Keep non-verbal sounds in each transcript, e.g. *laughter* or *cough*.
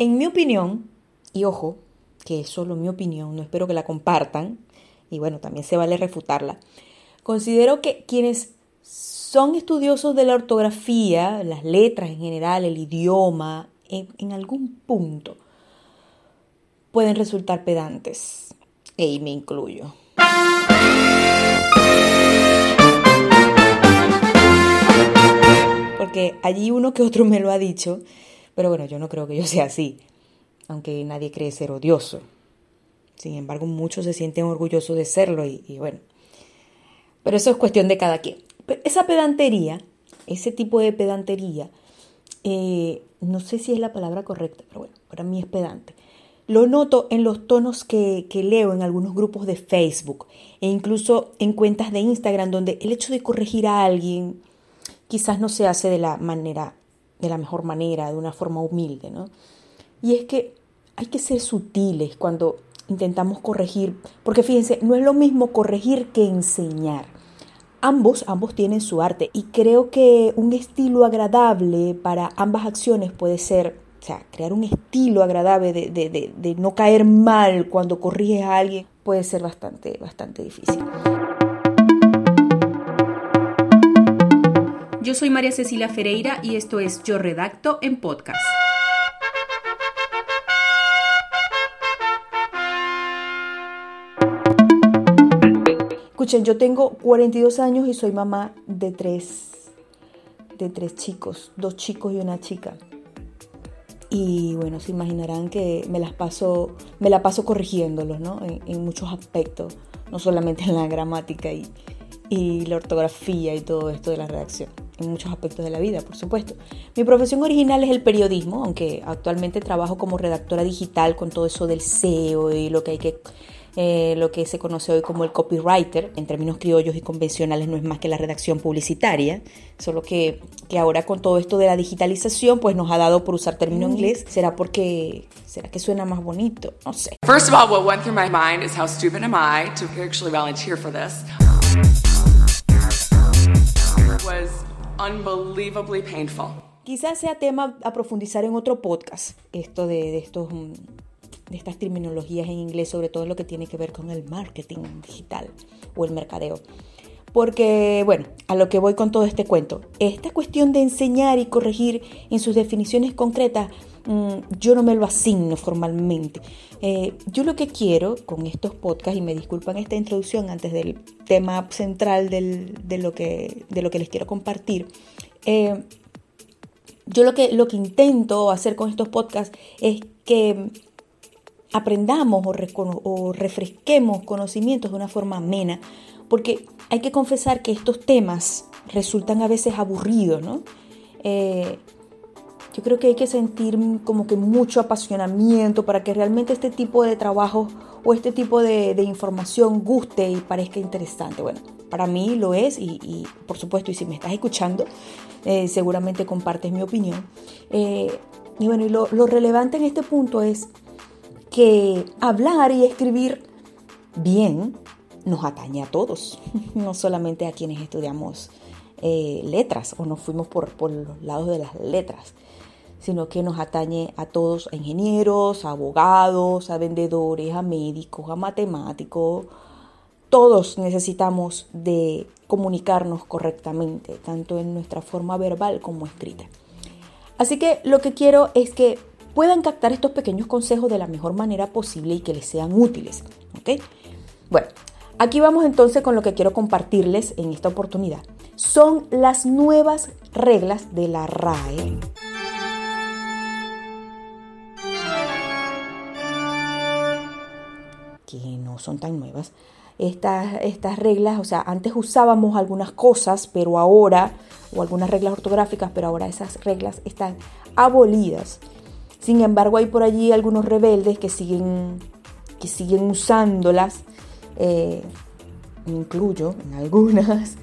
En mi opinión, y ojo, que es solo mi opinión, no espero que la compartan, y bueno, también se vale refutarla, considero que quienes son estudiosos de la ortografía, las letras en general, el idioma, en, algún punto pueden resultar pedantes, y me incluyo. Porque allí uno que otro me lo ha dicho, pero bueno, yo no creo que yo sea así, aunque nadie cree ser odioso. Sin embargo, muchos se sienten orgullosos de serlo y, bueno, pero eso es cuestión de cada quien. esa pedantería, ese tipo de pedantería, eh, no sé si es la palabra correcta, pero bueno, para mí es pedante. Lo noto en los tonos que, leo en algunos grupos de Facebook e incluso en cuentas de Instagram donde el hecho de corregir a alguien quizás no se hace de la manera, de la mejor manera, de una forma humilde, ¿no? Y es que hay que ser sutiles cuando intentamos corregir, porque fíjense, no es lo mismo corregir que enseñar. Ambos, ambos tienen su arte y creo que un estilo agradable para ambas acciones puede ser, o sea, crear un estilo agradable de, de no caer mal cuando corriges a alguien puede ser bastante, bastante difícil. Yo soy María Cecilia Ferreira y esto es Yo Redacto en Podcast. Escuchen, yo tengo 42 años y soy mamá de tres, de tres chicos, dos chicos y una chica. Y bueno, se imaginarán que me las paso, me la paso corrigiéndolos, ¿no? En, muchos aspectos, no solamente en la gramática y, y la ortografía y todo esto de la redacción, en muchos aspectos de la vida, por supuesto. Mi profesión original es el periodismo, aunque actualmente trabajo como redactora digital con todo eso del SEO y lo que hay que eh, lo que se conoce hoy como el copywriter, en términos criollos y convencionales no es más que la redacción publicitaria, solo que, que ahora con todo esto de la digitalización pues nos ha dado por usar término inglés, será porque será que suena más bonito, no sé. First of all, what went through my mind is how stupid am I to actually volunteer for this. Was unbelievably painful. Quizás sea tema a profundizar en otro podcast, esto de, de estos mm, de estas terminologías en inglés, sobre todo lo que tiene que ver con el marketing digital o el mercadeo. Porque, bueno, a lo que voy con todo este cuento, esta cuestión de enseñar y corregir en sus definiciones concretas, yo no me lo asigno formalmente. Eh, yo lo que quiero con estos podcasts, y me disculpan esta introducción antes del tema central de, lo que, de lo que les quiero compartir, eh, yo lo que, lo que intento hacer con estos podcasts es que aprendamos o, refresquemos conocimientos de una forma amena, porque hay que confesar que estos temas resultan a veces aburridos, ¿no? Eh, yo creo que hay que sentir como que mucho apasionamiento para que realmente este tipo de trabajo o este tipo de, información guste y parezca interesante. Bueno, para mí lo es y, por supuesto, y si me estás escuchando, eh, seguramente compartes mi opinión. Eh, y bueno, lo relevante en este punto es que hablar y escribir bien nos atañe a todos, *laughs* no solamente a quienes estudiamos eh, letras o nos fuimos por, por los lados de las letras, sino que nos atañe a todos, a ingenieros, a abogados, a vendedores, a médicos, a matemáticos. Todos necesitamos de comunicarnos correctamente, tanto en nuestra forma verbal como escrita. Así que lo que quiero es que puedan captar estos pequeños consejos de la mejor manera posible y que les sean útiles. ¿ok? Bueno, aquí vamos entonces con lo que quiero compartirles en esta oportunidad. Son las nuevas reglas de la RAE. Son tan nuevas. Estas, estas reglas, o sea, antes usábamos algunas cosas, pero ahora, o algunas reglas ortográficas, pero ahora esas reglas están abolidas sin embargo, hay por allí algunos rebeldes que siguen, que siguen usándolas, eh, me incluyo en algunas,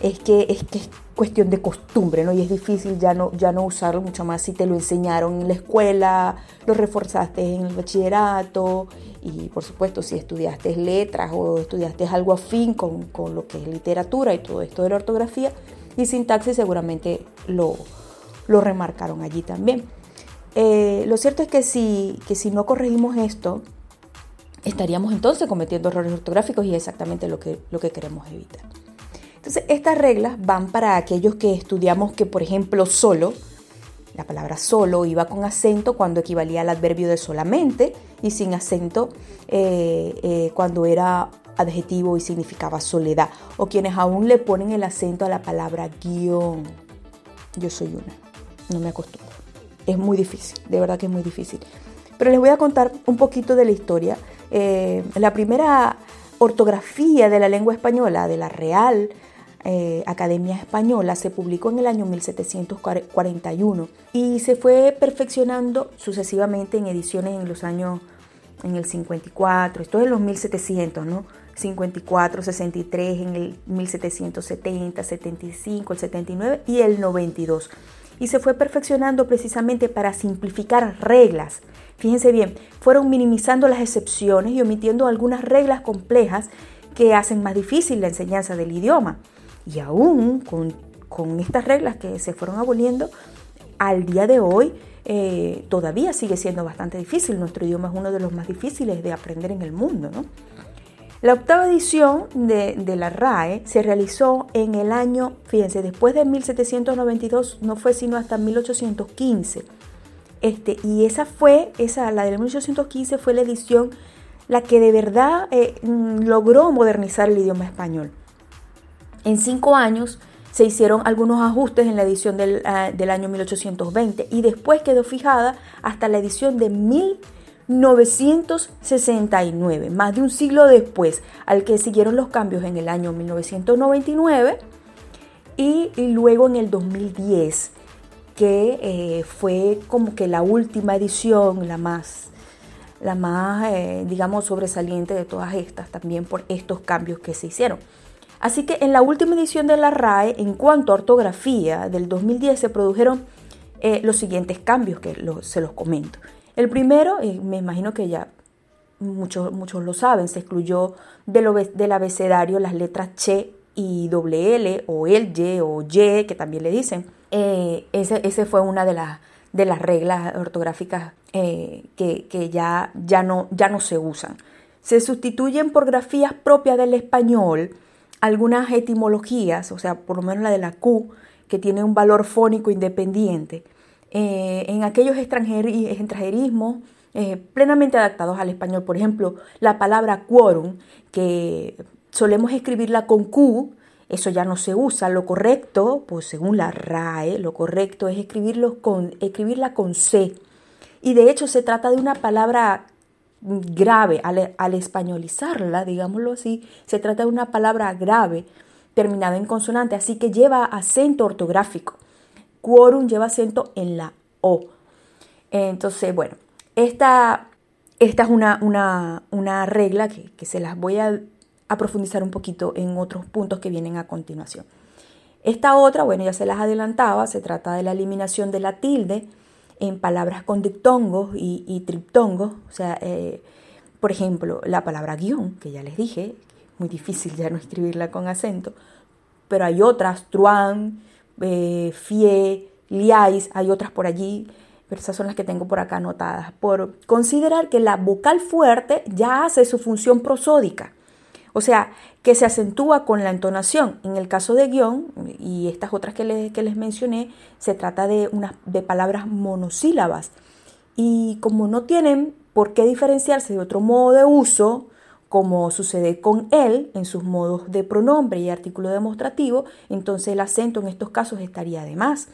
es que, es que es cuestión de costumbre, ¿no? Y es difícil ya no, ya no usarlo mucho más si te lo enseñaron en la escuela, lo reforzaste en el bachillerato y por supuesto si estudiaste letras o estudiaste algo afín con, con lo que es literatura y todo esto de la ortografía y sintaxis seguramente lo, lo remarcaron allí también. eh, lo cierto es que si, que si no corregimos esto, estaríamos entonces cometiendo errores ortográficos y es exactamente lo que, lo que queremos evitar. Entonces, estas reglas van para aquellos que estudiamos que, por ejemplo, solo, la palabra solo iba con acento cuando equivalía al adverbio de solamente y sin acento eh, eh, cuando era adjetivo y significaba soledad. O quienes aún le ponen el acento a la palabra guion. Yo soy una, no me acostumbro. Es muy difícil, de verdad que es muy difícil. Pero les voy a contar un poquito de la historia. Eh, la primera ortografía de la lengua española, de la Real eh, Academia Española se publicó en el año 1741 y se fue perfeccionando sucesivamente en ediciones en los años, en el 54, esto es en los 1700, ¿no? 54, 63, en el 1770, 75, el 79 y el 92. Y se fue perfeccionando precisamente para simplificar reglas. Fíjense bien, fueron minimizando las excepciones y omitiendo algunas reglas complejas que hacen más difícil la enseñanza del idioma. Y aún con, estas reglas que se fueron aboliendo, al día de hoy eh, todavía sigue siendo bastante difícil. Nuestro idioma es uno de los más difíciles de aprender en el mundo. La octava edición de, de, la RAE se realizó en el año, fíjense, después de 1792, no fue sino hasta 1815. Este, y esa fue, esa, la de 1815 fue la edición la que de verdad eh, mm, logró modernizar el idioma español. En cinco años se hicieron algunos ajustes en la edición del, ah, año 1820 y después quedó fijada hasta la edición de 1969, más de un siglo después, al que siguieron los cambios en el año 1999 y, luego en el 2010, que eh, fue como que la última edición, la más, la más eh, digamos, sobresaliente de todas estas, también por estos cambios que se hicieron. Así que en la última edición de la RAE, en cuanto a ortografía del 2010, se produjeron eh, los siguientes cambios que se los comento. El primero, eh, me imagino que ya muchos, muchos lo saben, se excluyó del, abecedario las letras che y doble L o el Y o Y, que también le dicen. Eh, ese, fue una de, de las reglas ortográficas que, ya, ya, no, ya no se usan. Se sustituyen por grafías propias del español algunas etimologías, o sea, por lo menos la de la Q, que tiene un valor fónico independiente, eh, en aquellos extranjerismos eh, plenamente adaptados al español. Por ejemplo, la palabra quórum, que solemos escribirla con Q, eso ya no se usa. Lo correcto, pues según la RAE, lo correcto es con, escribirla con C. Y de hecho se trata de una palabra grave, al, españolizarla, digámoslo así, se trata de una palabra grave terminada en consonante, así que lleva acento ortográfico. Quórum lleva acento en la O. Entonces, bueno, esta, esta es una, una, regla que, se las voy a profundizar un poquito en otros puntos que vienen a continuación. Esta otra, bueno, ya se las adelantaba, se trata de la eliminación de la tilde en palabras con diptongos y, triptongos. O sea, eh, por ejemplo, la palabra guion, que ya les dije, muy difícil ya no escribirla con acento, pero hay otras, truán, eh, fie, liais, hay otras por allí, pero esas son las que tengo por acá anotadas, por considerar que la vocal fuerte ya hace su función prosódica. O sea, que se acentúa con la entonación. En el caso de guion y estas otras que les, que les mencioné, se trata de, de palabras monosílabas. Y como no tienen por qué diferenciarse de otro modo de uso, como sucede con él en sus modos de pronombre y artículo demostrativo, entonces el acento en estos casos estaría de más.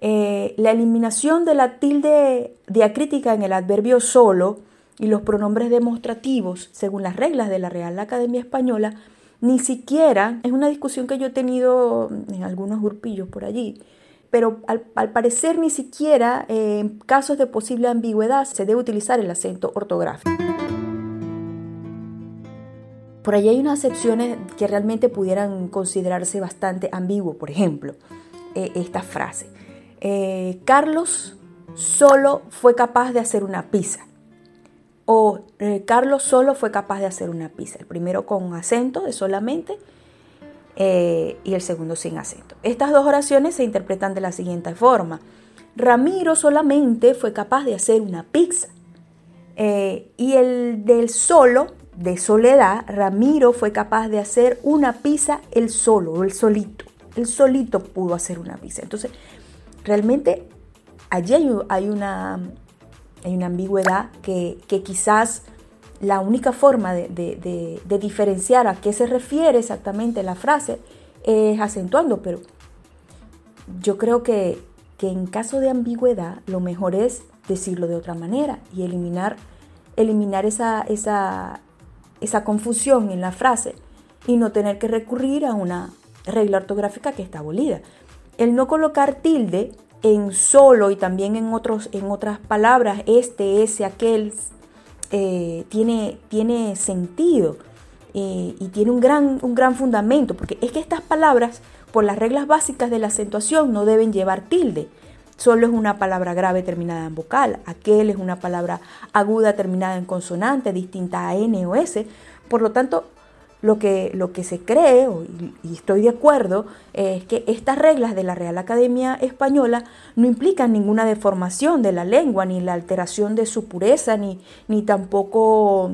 Eh, la eliminación de la tilde diacrítica en el adverbio solo y los pronombres demostrativos, según las reglas de la Real Academia Española, ni siquiera, es una discusión que yo he tenido en algunos grupillos por allí, pero al, parecer ni siquiera eh, en casos de posible ambigüedad se debe utilizar el acento ortográfico. Por allí hay unas excepciones que realmente pudieran considerarse bastante ambiguo, por ejemplo, eh, esta frase. Eh, Carlos solo fue capaz de hacer una pizza o eh, Carlos solo fue capaz de hacer una pizza, el primero con acento de solamente eh, y el segundo sin acento. Estas dos oraciones se interpretan de la siguiente forma. Ramiro solamente fue capaz de hacer una pizza. Eh, y el del solo, de soledad, Ramiro fue capaz de hacer una pizza el solo, el solito. El solito pudo hacer una pizza. Entonces, realmente allí hay, una, hay una ambigüedad que, quizás la única forma de, diferenciar a qué se refiere exactamente la frase es acentuando, pero yo creo que, en caso de ambigüedad lo mejor es decirlo de otra manera y eliminar, eliminar esa, esa, esa confusión en la frase y no tener que recurrir a una regla ortográfica que está abolida. El no colocar tilde en solo y también en, otros, en otras palabras, este, ese, aquel, eh, tiene, tiene sentido eh, y tiene un gran, un gran fundamento, porque es que estas palabras, por las reglas básicas de la acentuación, no deben llevar tilde. Solo es una palabra grave terminada en vocal, aquel es una palabra aguda terminada en consonante, distinta a N o S. Por lo tanto, lo que, lo que se cree, y estoy de acuerdo, es que estas reglas de la Real Academia Española no implican ninguna deformación de la lengua, ni la alteración de su pureza, ni, ni tampoco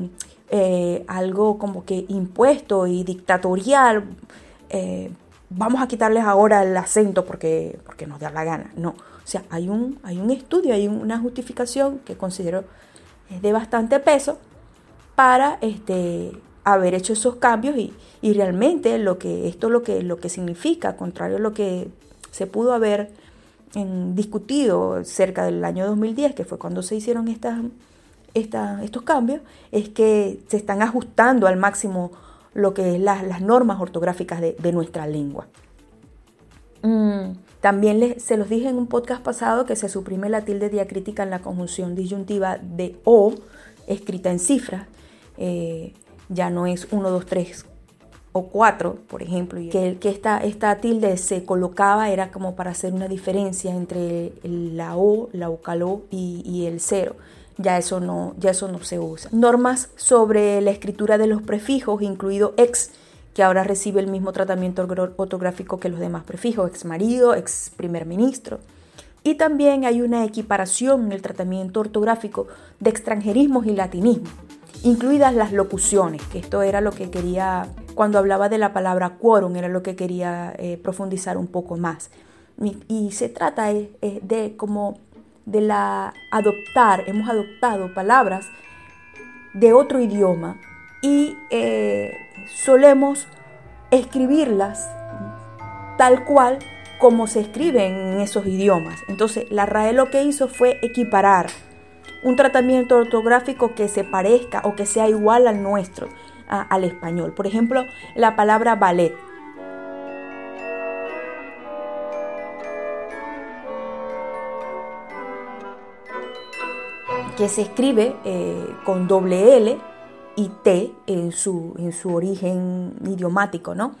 eh, algo como que impuesto y dictatorial. Eh, vamos a quitarles ahora el acento porque, porque nos da la gana. No, o sea, hay un, hay un estudio, hay una justificación que considero es de bastante peso para este, haber hecho esos cambios y, realmente lo que esto lo que, lo que significa, contrario a lo que se pudo haber discutido cerca del año 2010, que fue cuando se hicieron estas, estos cambios, es que se están ajustando al máximo lo que es las normas ortográficas de, nuestra lengua. Mm, también se los dije en un podcast pasado que se suprime la tilde diacrítica en la conjunción disyuntiva de O, escrita en cifras. Eh, ya no es 1, 2, 3 o 4, por ejemplo, que, que esta, esta tilde se colocaba era como para hacer una diferencia entre la O, la vocalo y, y el cero. Ya eso, no, ya eso no se usa. Normas sobre la escritura de los prefijos, incluido ex, que ahora recibe el mismo tratamiento ortográfico que los demás prefijos, ex marido, ex primer ministro. Y también hay una equiparación en el tratamiento ortográfico de extranjerismos y latinismos incluidas las locuciones, que esto era lo que quería, cuando hablaba de la palabra quórum, era lo que quería eh, profundizar un poco más. Y, se trata eh, eh, de como de la adoptar, hemos adoptado palabras de otro idioma y solemos escribirlas tal cual como se escriben en esos idiomas. Entonces la RAE lo que hizo fue equiparar un tratamiento ortográfico que se parezca o que sea igual al nuestro, al español. Por ejemplo, la palabra ballet. que se escribe eh, con doble L y T en su, en su origen idiomático, ¿no?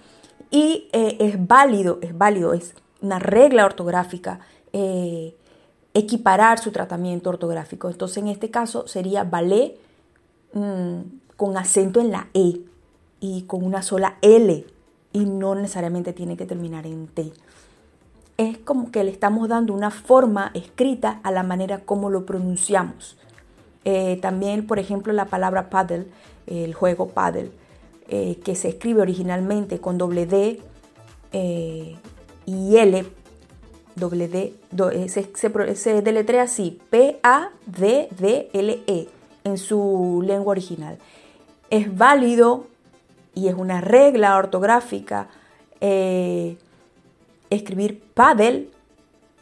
Y eh, es válido, es válido, es una regla ortográfica eh, equiparar su tratamiento ortográfico. Entonces, en este caso sería ballet mm, con acento en la E y con una sola L y no necesariamente tiene que terminar en T. Es como que le estamos dando una forma escrita a la manera como lo pronunciamos. Eh, también, por ejemplo, la palabra paddle, el juego paddle, eh, que se escribe originalmente con doble D eh, y L doble D, eh, se, deletrea así, P-A-D-D-L-E, en su lengua original. Es válido y es una regla ortográfica eh, escribir paddle,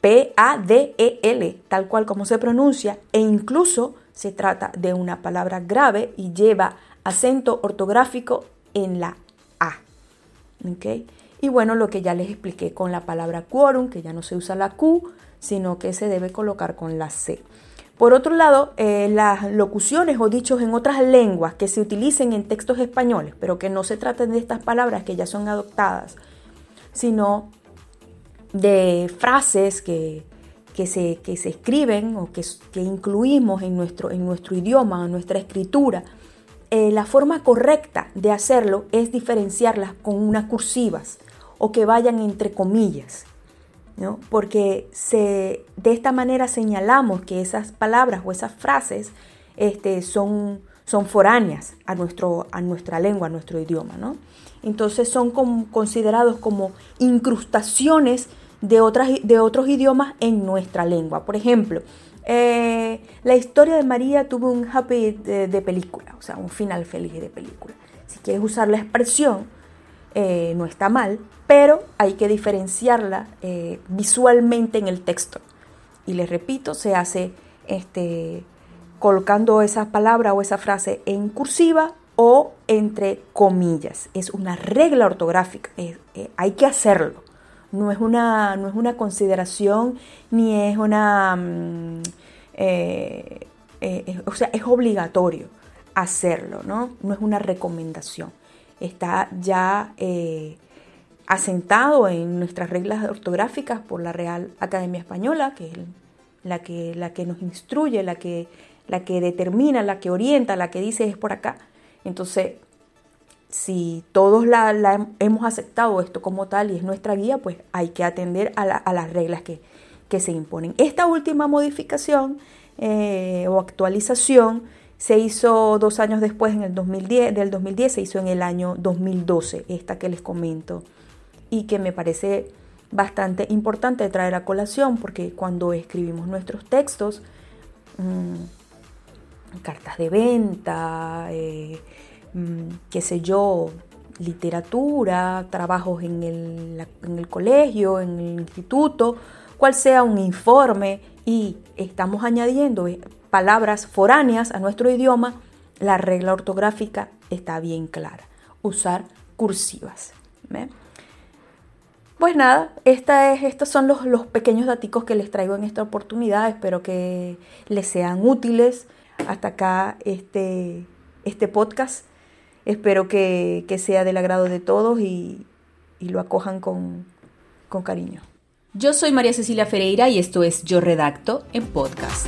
P-A-D-E-L, tal cual como se pronuncia, e incluso se trata de una palabra grave y lleva acento ortográfico en la A. ¿okay? Y bueno, lo que ya les expliqué con la palabra quórum, que ya no se usa la Q, sino que se debe colocar con la C. Por otro lado, eh, las locuciones o dichos en otras lenguas que se utilicen en textos españoles, pero que no se traten de estas palabras que ya son adoptadas, sino de frases que, se, que se, escriben o que, incluimos en nuestro, en nuestro idioma, en nuestra escritura, eh, la forma correcta de hacerlo es diferenciarlas con unas cursivas o que vayan entre comillas. ¿no? Porque se, de esta manera señalamos que esas palabras o esas frases este, son, son foráneas a, nuestro, a nuestra lengua, a nuestro idioma, ¿no? Entonces son considerados como incrustaciones de, otras, de otros idiomas en nuestra lengua. Por ejemplo, eh, la historia de María tuvo un happy de, película, o sea, un final feliz de película. Si quieres usar la expresión, eh, no está mal, pero hay que diferenciarla eh, visualmente en el texto. Y les repito, se hace este, colocando esa palabra o esa frase en cursiva o entre comillas. Es una regla ortográfica, hay que hacerlo. No es una, no es una consideración ni es una... Mm, eh, eh, o sea, es obligatorio hacerlo, ¿no? No es una recomendación. Está ya eh, asentado en nuestras reglas ortográficas por la Real Academia Española, que es la que, la que nos instruye, la que, la que determina, la que orienta, la que dice es por acá. Entonces, si todos la, hemos aceptado esto como tal y es nuestra guía, pues hay que atender a, las reglas que, se imponen. Esta última modificación eh, o actualización se hizo dos años después, en el 2010, del 2010, se hizo en el año 2012, esta que les comento, y que me parece bastante importante traer a colación porque cuando escribimos nuestros textos, mm, cartas de venta, eh, Mm, qué sé yo, literatura, trabajos en el, en el colegio, en el instituto, cual sea un informe y estamos añadiendo eh, palabras foráneas a nuestro idioma, la regla ortográfica está bien clara. Usar cursivas. Pues nada, esta es, estos son los, pequeños datos que les traigo en esta oportunidad. Espero que les sean útiles. Hasta acá este, este podcast. Espero que, sea del agrado de todos y, lo acojan con, con cariño. Yo soy María Cecilia Ferreira y esto es Yo Redacto en podcast.